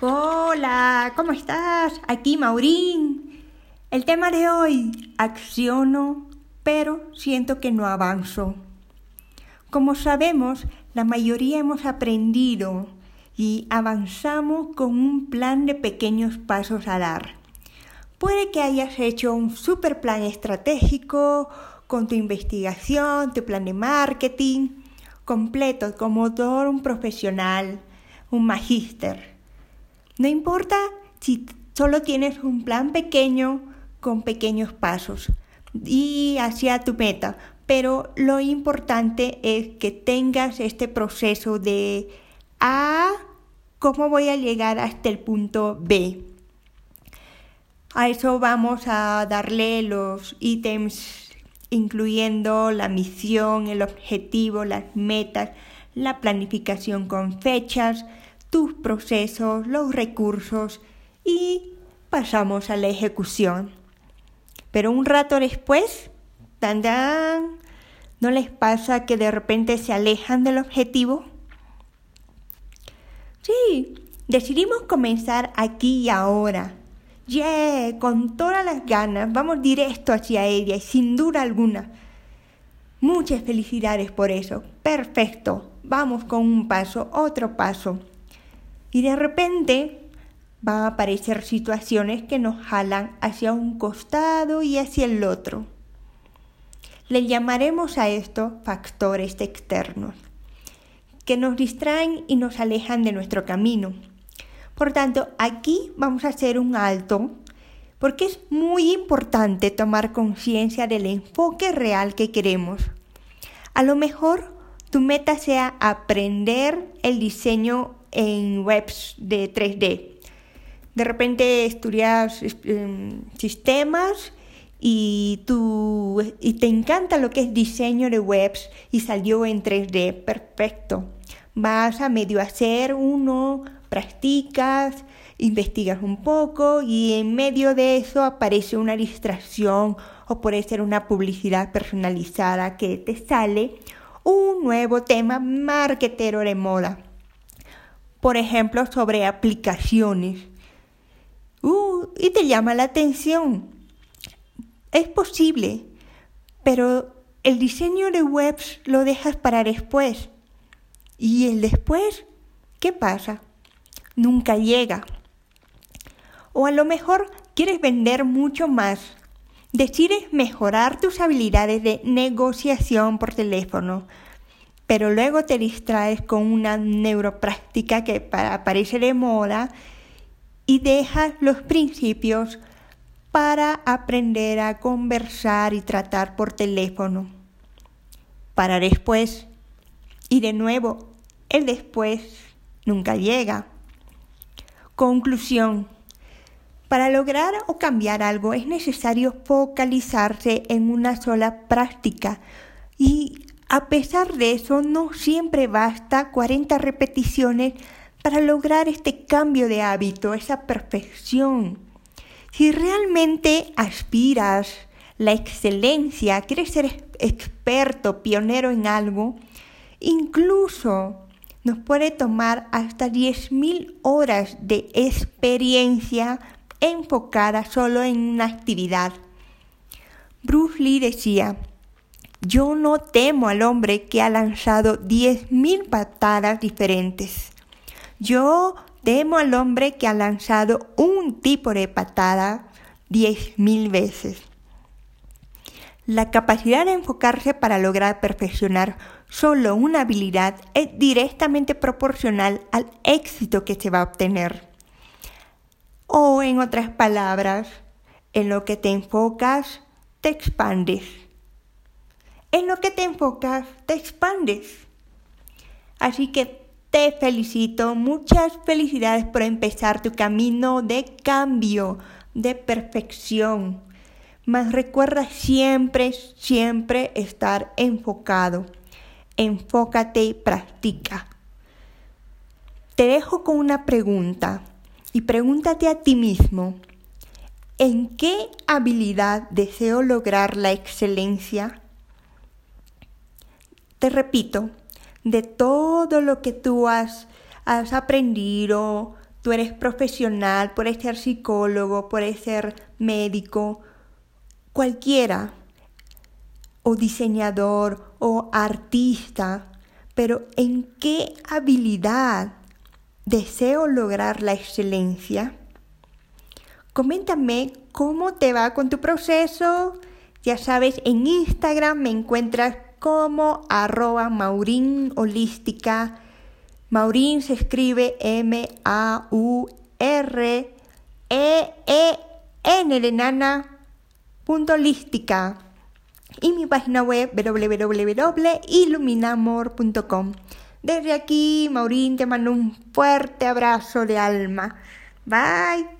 Hola, ¿cómo estás? Aquí Maurín. El tema de hoy, acciono, pero siento que no avanzo. Como sabemos, la mayoría hemos aprendido y avanzamos con un plan de pequeños pasos a dar. Puede que hayas hecho un super plan estratégico con tu investigación, tu plan de marketing, completo como todo un profesional, un magíster. No importa si solo tienes un plan pequeño con pequeños pasos y hacia tu meta, pero lo importante es que tengas este proceso de A, ¿cómo voy a llegar hasta el punto B? A eso vamos a darle los ítems incluyendo la misión, el objetivo, las metas, la planificación con fechas, tus procesos, los recursos y pasamos a la ejecución. Pero un rato después, tan, ¿no les pasa que de repente se alejan del objetivo? Sí, decidimos comenzar aquí y ahora. Yeah, con todas las ganas, vamos directo hacia ella y sin duda alguna. Muchas felicidades por eso. Perfecto. Vamos con un paso, otro paso. Y de repente van a aparecer situaciones que nos jalan hacia un costado y hacia el otro. Le llamaremos a esto factores externos, que nos distraen y nos alejan de nuestro camino. Por tanto, aquí vamos a hacer un alto porque es muy importante tomar conciencia del enfoque real que queremos. A lo mejor tu meta sea aprender el diseño en webs de 3D. De repente estudias em, sistemas y, tú, y te encanta lo que es diseño de webs y salió en 3D. Perfecto. Vas a medio hacer uno, practicas, investigas un poco y en medio de eso aparece una distracción o puede ser una publicidad personalizada que te sale un nuevo tema marketero de moda por ejemplo, sobre aplicaciones. Uh, y te llama la atención. Es posible, pero el diseño de webs lo dejas para después. ¿Y el después? ¿Qué pasa? Nunca llega. O a lo mejor quieres vender mucho más. Decides mejorar tus habilidades de negociación por teléfono, pero luego te distraes con una neuropráctica que aparece de moda y dejas los principios para aprender a conversar y tratar por teléfono. Para después. Y de nuevo, el después nunca llega. Conclusión. Para lograr o cambiar algo es necesario focalizarse en una sola práctica y a pesar de eso, no siempre basta 40 repeticiones para lograr este cambio de hábito, esa perfección. Si realmente aspiras la excelencia, quieres ser experto, pionero en algo, incluso nos puede tomar hasta 10.000 horas de experiencia enfocada solo en una actividad. Bruce Lee decía, yo no temo al hombre que ha lanzado diez mil patadas diferentes. Yo temo al hombre que ha lanzado un tipo de patada diez mil veces. La capacidad de enfocarse para lograr perfeccionar solo una habilidad es directamente proporcional al éxito que se va a obtener. O en otras palabras, en lo que te enfocas, te expandes en lo que te enfocas, te expandes. Así que te felicito, muchas felicidades por empezar tu camino de cambio, de perfección. Mas recuerda siempre, siempre estar enfocado. Enfócate y practica. Te dejo con una pregunta y pregúntate a ti mismo, ¿en qué habilidad deseo lograr la excelencia? Te repito, de todo lo que tú has, has aprendido, Tú eres profesional, puedes ser psicólogo, puedes ser médico, cualquiera, o diseñador o artista, pero ¿en qué habilidad deseo lograr la excelencia? Coméntame cómo te va con tu proceso. Ya sabes, en Instagram me encuentras como arroba maurín holística. Maurín se escribe M-A-U-R-E-E-N de nana punto holística. Y mi página web www.iluminamor.com. Desde aquí, Maurín, te mando un fuerte abrazo de alma. Bye.